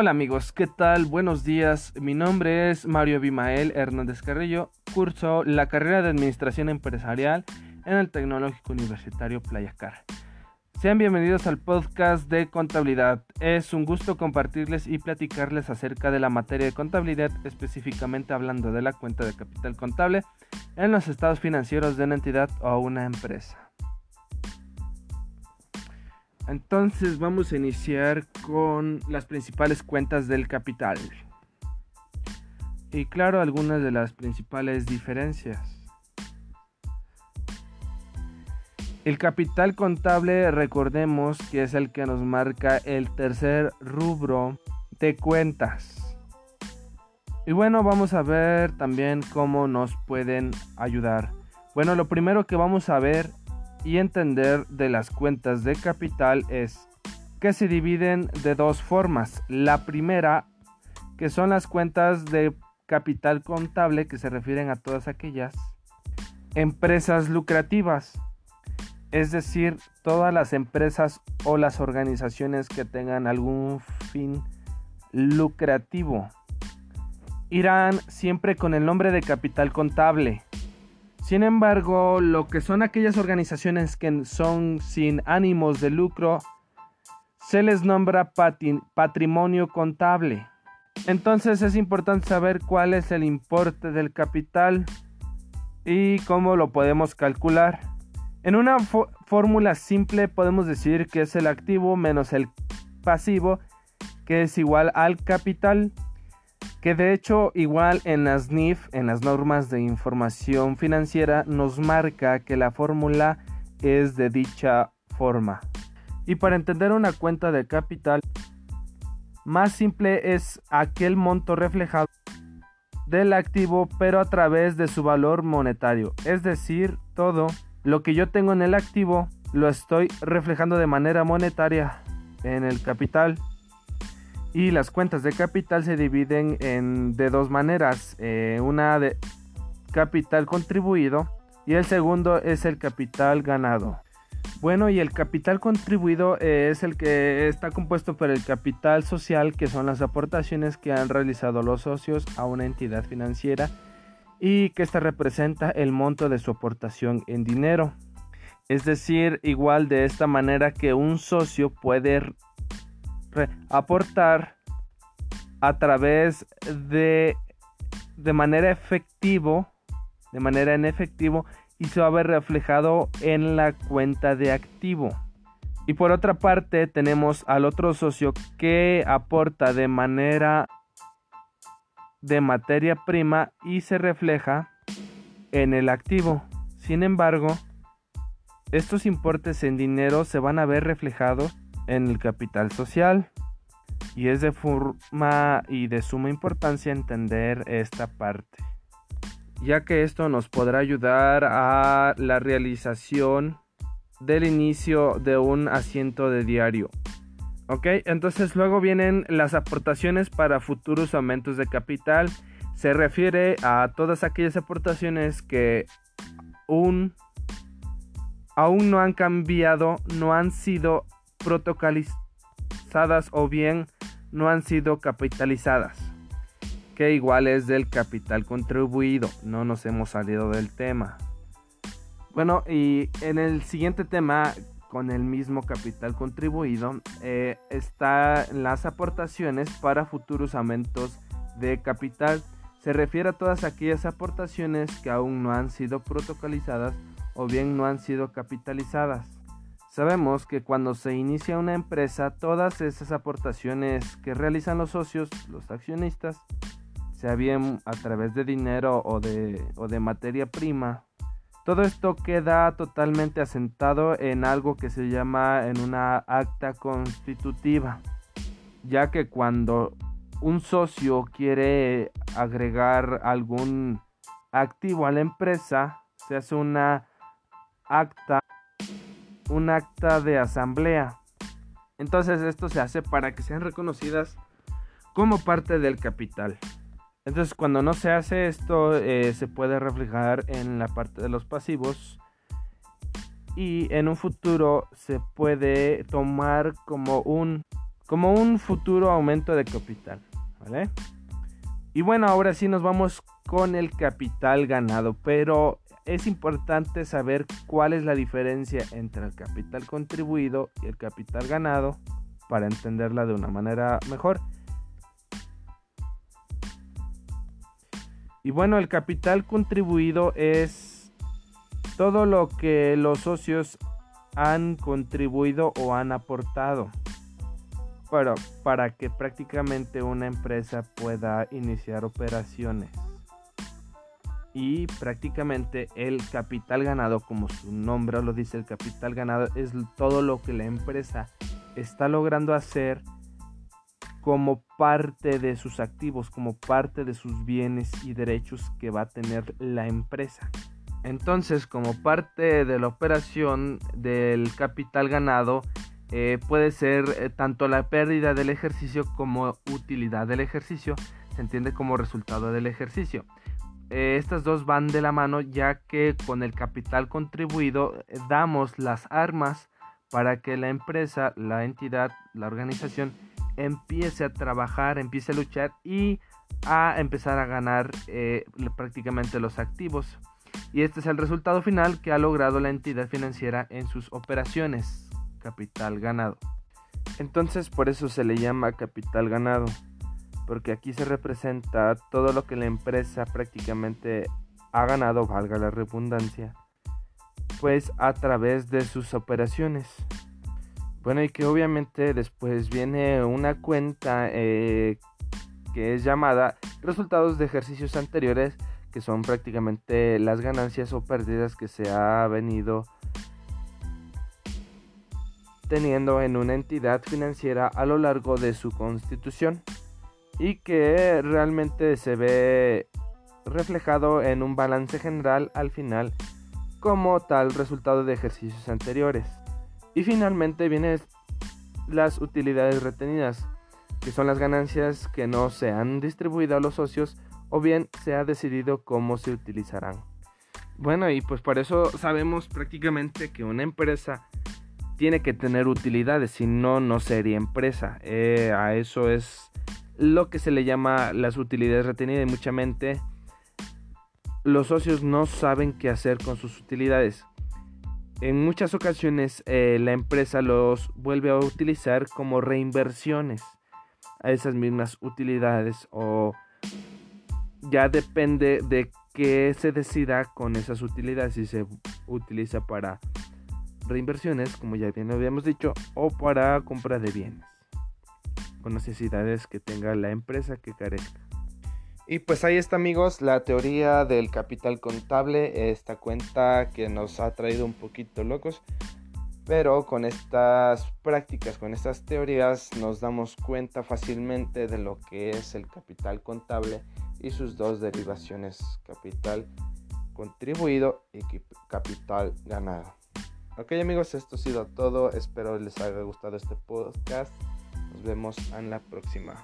Hola amigos, ¿qué tal? Buenos días. Mi nombre es Mario Abimael Hernández Carrillo. Curso la carrera de Administración Empresarial en el Tecnológico Universitario Playa Car. Sean bienvenidos al podcast de contabilidad. Es un gusto compartirles y platicarles acerca de la materia de contabilidad, específicamente hablando de la cuenta de capital contable en los estados financieros de una entidad o una empresa. Entonces vamos a iniciar con las principales cuentas del capital. Y claro, algunas de las principales diferencias. El capital contable, recordemos que es el que nos marca el tercer rubro de cuentas. Y bueno, vamos a ver también cómo nos pueden ayudar. Bueno, lo primero que vamos a ver y entender de las cuentas de capital es que se dividen de dos formas. La primera, que son las cuentas de capital contable que se refieren a todas aquellas empresas lucrativas, es decir, todas las empresas o las organizaciones que tengan algún fin lucrativo. Irán siempre con el nombre de capital contable. Sin embargo, lo que son aquellas organizaciones que son sin ánimos de lucro, se les nombra patrimonio contable. Entonces es importante saber cuál es el importe del capital y cómo lo podemos calcular. En una fórmula simple podemos decir que es el activo menos el pasivo, que es igual al capital que de hecho igual en las NIF, en las normas de información financiera, nos marca que la fórmula es de dicha forma. Y para entender una cuenta de capital, más simple es aquel monto reflejado del activo pero a través de su valor monetario. Es decir, todo lo que yo tengo en el activo lo estoy reflejando de manera monetaria en el capital y las cuentas de capital se dividen en, de dos maneras. Eh, una de capital contribuido y el segundo es el capital ganado. Bueno, y el capital contribuido es el que está compuesto por el capital social, que son las aportaciones que han realizado los socios a una entidad financiera y que esta representa el monto de su aportación en dinero. Es decir, igual de esta manera que un socio puede aportar a través de de manera efectivo de manera en efectivo y se va a ver reflejado en la cuenta de activo. Y por otra parte tenemos al otro socio que aporta de manera de materia prima y se refleja en el activo. Sin embargo estos importes en dinero se van a ver reflejados en el capital social. Y es de forma y de suma importancia entender esta parte, ya que esto nos podrá ayudar a la realización del inicio de un asiento de diario. Ok, entonces luego vienen las aportaciones para futuros aumentos de capital. Se refiere a todas aquellas aportaciones que aún, aún no han cambiado, no han sido protocolizadas o bien no han sido capitalizadas, que igual es del capital contribuido, no nos hemos salido del tema. Bueno, y en el siguiente tema, con el mismo capital contribuido, eh, están las aportaciones para futuros aumentos de capital. Se refiere a todas aquellas aportaciones que aún no han sido protocolizadas o bien no han sido capitalizadas. Sabemos que cuando se inicia una empresa, todas esas aportaciones que realizan los socios, los accionistas, sea bien a través de dinero o de, o de materia prima, todo esto queda totalmente asentado en algo que se llama en una acta constitutiva, ya que cuando un socio quiere agregar algún activo a la empresa, se hace una acta un acta de asamblea. Entonces esto se hace para que sean reconocidas como parte del capital. Entonces cuando no se hace esto eh, se puede reflejar en la parte de los pasivos y en un futuro se puede tomar como un como un futuro aumento de capital. ¿vale? Y bueno, ahora sí nos vamos con el capital ganado, pero es importante saber cuál es la diferencia entre el capital contribuido y el capital ganado para entenderla de una manera mejor. Y bueno, el capital contribuido es todo lo que los socios han contribuido o han aportado para, para que prácticamente una empresa pueda iniciar operaciones. Y prácticamente el capital ganado, como su nombre lo dice, el capital ganado es todo lo que la empresa está logrando hacer como parte de sus activos, como parte de sus bienes y derechos que va a tener la empresa. Entonces, como parte de la operación del capital ganado, eh, puede ser eh, tanto la pérdida del ejercicio como utilidad del ejercicio, se entiende como resultado del ejercicio. Eh, estas dos van de la mano ya que con el capital contribuido damos las armas para que la empresa, la entidad, la organización empiece a trabajar, empiece a luchar y a empezar a ganar prácticamente los activos. Y este es el resultado final que ha logrado la entidad financiera en sus operaciones capital ganado. Entonces por eso se le llama capital ganado, porque aquí se representa todo lo que la empresa prácticamente ha ganado, valga la redundancia, pues a través de sus operaciones. Bueno, y que obviamente después viene una cuenta eh, que es llamada resultados de ejercicios anteriores, que son prácticamente las ganancias o pérdidas que se ha venido teniendo en una entidad financiera a lo largo de su constitución y que realmente se ve reflejado en un balance general al final como tal resultado de ejercicios anteriores. Y finalmente vienen las utilidades retenidas, que son las ganancias que no se han distribuido a los socios o bien se ha decidido cómo se utilizarán. Bueno, y pues por eso sabemos prácticamente que una empresa tiene que tener utilidades, si no, no sería empresa. Eh, a eso es lo que se le llama las utilidades retenidas y mucha mente. Los socios no saben qué hacer con sus utilidades. En muchas ocasiones eh, la empresa los vuelve a utilizar como reinversiones a esas mismas utilidades o ya depende de qué se decida con esas utilidades si se utiliza para reinversiones, como ya bien habíamos dicho, o para compra de bienes con necesidades que tenga la empresa que carezca. Y pues ahí está amigos la teoría del capital contable, esta cuenta que nos ha traído un poquito locos, pero con estas prácticas, con estas teorías nos damos cuenta fácilmente de lo que es el capital contable y sus dos derivaciones, capital contribuido y capital ganado. Ok amigos, esto ha sido todo. Espero les haya gustado este podcast. Nos vemos en la próxima.